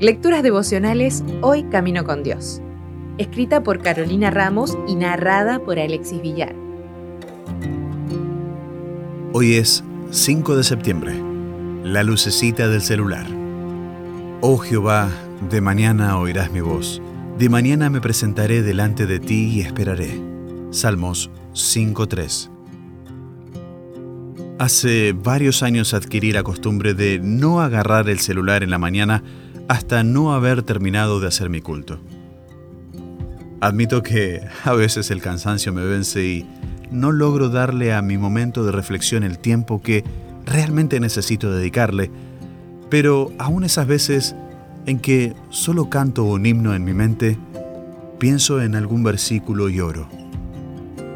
Lecturas devocionales Hoy Camino con Dios. Escrita por Carolina Ramos y narrada por Alexis Villar. Hoy es 5 de septiembre. La lucecita del celular. Oh Jehová, de mañana oirás mi voz. De mañana me presentaré delante de ti y esperaré. Salmos 5.3. Hace varios años adquirí la costumbre de no agarrar el celular en la mañana hasta no haber terminado de hacer mi culto. Admito que a veces el cansancio me vence y no logro darle a mi momento de reflexión el tiempo que realmente necesito dedicarle, pero aún esas veces en que solo canto un himno en mi mente, pienso en algún versículo y oro.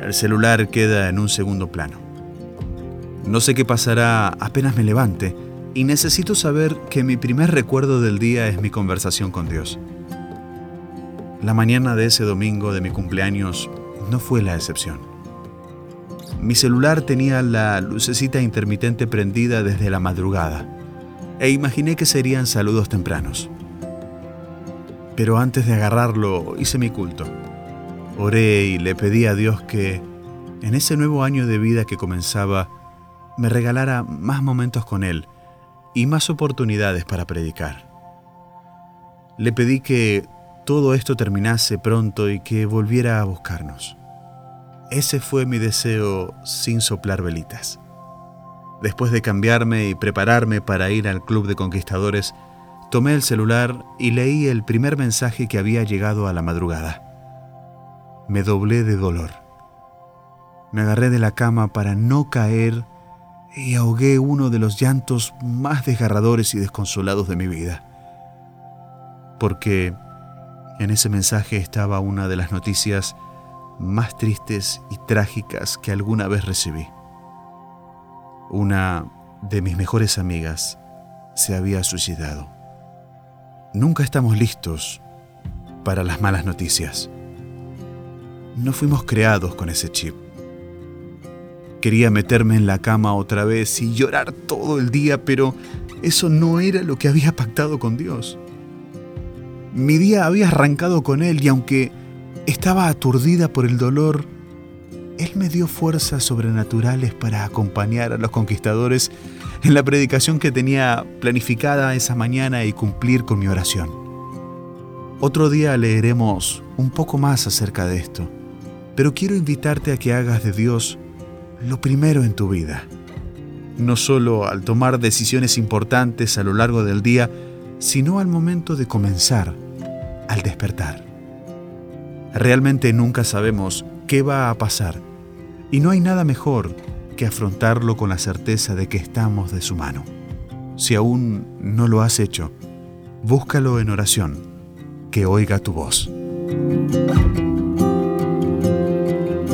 El celular queda en un segundo plano. No sé qué pasará apenas me levante, y necesito saber que mi primer recuerdo del día es mi conversación con Dios. La mañana de ese domingo de mi cumpleaños no fue la excepción. Mi celular tenía la lucecita intermitente prendida desde la madrugada e imaginé que serían saludos tempranos. Pero antes de agarrarlo hice mi culto. Oré y le pedí a Dios que, en ese nuevo año de vida que comenzaba, me regalara más momentos con Él y más oportunidades para predicar. Le pedí que todo esto terminase pronto y que volviera a buscarnos. Ese fue mi deseo sin soplar velitas. Después de cambiarme y prepararme para ir al Club de Conquistadores, tomé el celular y leí el primer mensaje que había llegado a la madrugada. Me doblé de dolor. Me agarré de la cama para no caer y ahogué uno de los llantos más desgarradores y desconsolados de mi vida. Porque en ese mensaje estaba una de las noticias más tristes y trágicas que alguna vez recibí. Una de mis mejores amigas se había suicidado. Nunca estamos listos para las malas noticias. No fuimos creados con ese chip. Quería meterme en la cama otra vez y llorar todo el día, pero eso no era lo que había pactado con Dios. Mi día había arrancado con Él y aunque estaba aturdida por el dolor, Él me dio fuerzas sobrenaturales para acompañar a los conquistadores en la predicación que tenía planificada esa mañana y cumplir con mi oración. Otro día leeremos un poco más acerca de esto, pero quiero invitarte a que hagas de Dios lo primero en tu vida. No solo al tomar decisiones importantes a lo largo del día, sino al momento de comenzar, al despertar. Realmente nunca sabemos qué va a pasar y no hay nada mejor que afrontarlo con la certeza de que estamos de su mano. Si aún no lo has hecho, búscalo en oración, que oiga tu voz.